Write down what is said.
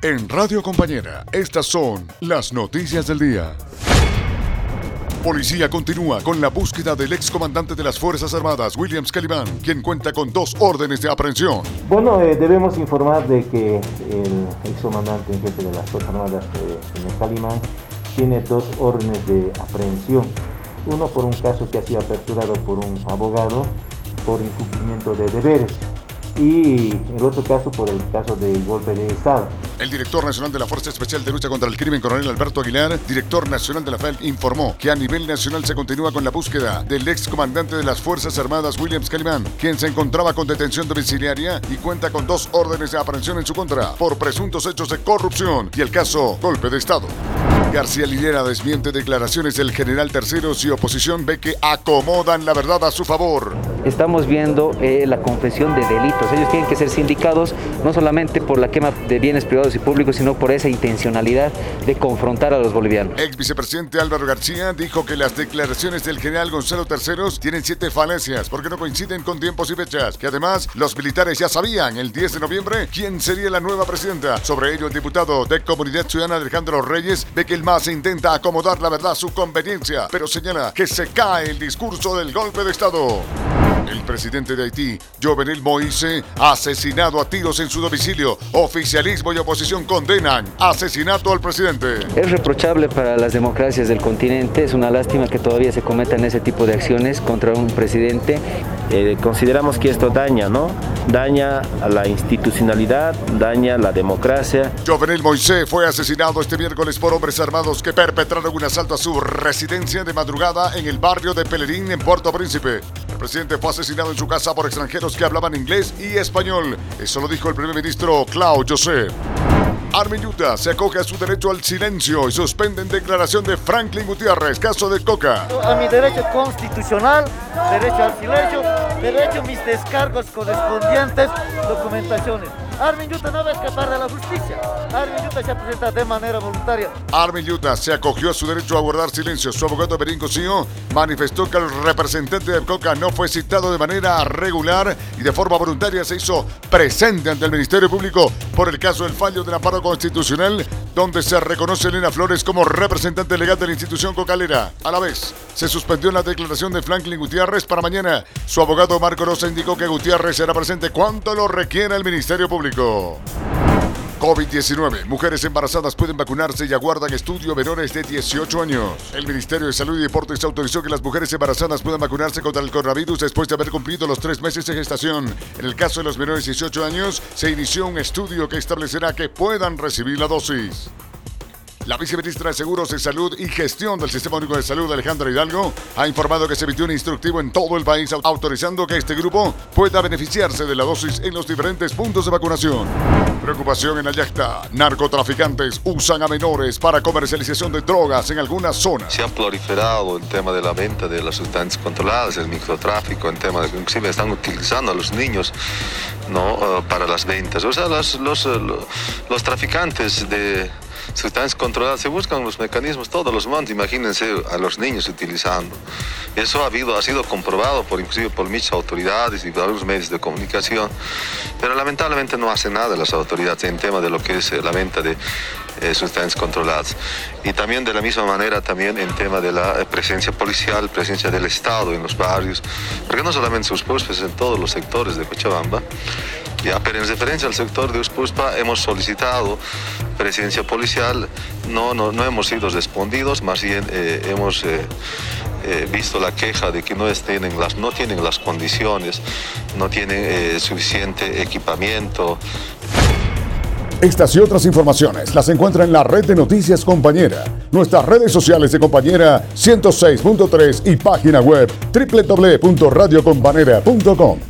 En Radio Compañera, estas son las noticias del día. Policía continúa con la búsqueda del excomandante de las Fuerzas Armadas, Williams Calimán, quien cuenta con dos órdenes de aprehensión. Bueno, eh, debemos informar de que el excomandante en jefe de las Fuerzas Armadas, eh, señor tiene dos órdenes de aprehensión. Uno por un caso que ha sido aperturado por un abogado por incumplimiento de deberes y el otro caso por el caso del golpe de Estado. El director nacional de la Fuerza Especial de Lucha contra el Crimen, coronel Alberto Aguilar, director nacional de la FEL, informó que a nivel nacional se continúa con la búsqueda del ex comandante de las Fuerzas Armadas, Williams Calimán, quien se encontraba con detención domiciliaria y cuenta con dos órdenes de aprehensión en su contra por presuntos hechos de corrupción y el caso golpe de Estado. García Lillera desmiente declaraciones del general Terceros y oposición ve que acomodan la verdad a su favor. Estamos viendo eh, la confesión de delitos. Ellos tienen que ser sindicados no solamente por la quema de bienes privados y públicos, sino por esa intencionalidad de confrontar a los bolivianos. Ex vicepresidente Álvaro García dijo que las declaraciones del general Gonzalo Terceros tienen siete falencias porque no coinciden con tiempos y fechas, que además los militares ya sabían el 10 de noviembre quién sería la nueva presidenta. Sobre ello, el diputado de Comunidad Ciudadana Alejandro Reyes ve que el MAS intenta acomodar la verdad a su conveniencia, pero señala que se cae el discurso del golpe de Estado. El presidente de Haití, Jovenel Moïse, asesinado a tiros en su domicilio. Oficialismo y oposición condenan asesinato al presidente. Es reprochable para las democracias del continente, es una lástima que todavía se cometan ese tipo de acciones contra un presidente. Eh, consideramos que esto daña, ¿no? Daña a la institucionalidad, daña la democracia. Jovenel Moïse fue asesinado este miércoles por hombres armados que perpetraron un asalto a su residencia de madrugada en el barrio de Pelerín en Puerto Príncipe. El presidente fue asesinado en su casa por extranjeros que hablaban inglés y español. Eso lo dijo el primer ministro Claudio José. Armin Yuta se acoge a su derecho al silencio y suspenden declaración de Franklin Gutiérrez, caso de Coca. A mi derecho constitucional, derecho al silencio, derecho a mis descargos correspondientes, documentaciones. Armin Yuta no va a escapar de la justicia. Armin Yuta se presenta de manera voluntaria. Armin Yuta se acogió a su derecho a guardar silencio. Su abogado Berín Cosío manifestó que el representante de Coca no fue citado de manera regular y de forma voluntaria se hizo presente ante el Ministerio Público por el caso del fallo del amparo constitucional donde se reconoce a Elena Flores como representante legal de la institución cocalera. A la vez, se suspendió la declaración de Franklin Gutiérrez para mañana. Su abogado Marco Rosa indicó que Gutiérrez será presente cuando lo requiera el Ministerio Público. COVID-19. Mujeres embarazadas pueden vacunarse y aguardan estudio menores de 18 años. El Ministerio de Salud y Deportes autorizó que las mujeres embarazadas puedan vacunarse contra el coronavirus después de haber cumplido los tres meses de gestación. En el caso de los menores de 18 años, se inició un estudio que establecerá que puedan recibir la dosis. La viceministra de Seguros de Salud y Gestión del Sistema Único de Salud, Alejandra Hidalgo, ha informado que se emitió un instructivo en todo el país autorizando que este grupo pueda beneficiarse de la dosis en los diferentes puntos de vacunación. Preocupación en Ayacta. Narcotraficantes usan a menores para comercialización de drogas en algunas zonas. Se ha proliferado el tema de la venta de las sustancias controladas, el microtráfico, el tema de inclusive están utilizando a los niños ¿no? Uh, para las ventas. O sea, los, los, los traficantes de sustancias controladas, se buscan los mecanismos, todos los montes, imagínense a los niños utilizando. Eso ha, ha sido comprobado por, inclusive por muchas autoridades y por algunos medios de comunicación, pero lamentablemente no hace nada las autoridades en tema de lo que es la venta de eh, sustancias controladas. Y también de la misma manera también en tema de la presencia policial, presencia del Estado en los barrios, porque no solamente sus puestos, en todos los sectores de Cochabamba. Ya, pero en referencia al sector de Uspuspa hemos solicitado presencia policial, no, no, no hemos sido respondidos, más bien eh, hemos eh, eh, visto la queja de que no tienen las, no tienen las condiciones, no tienen suficiente equipamiento. Estas y otras informaciones las encuentra en la red de noticias compañera, nuestras redes sociales de compañera 106.3 y página web www.radiocompanera.com.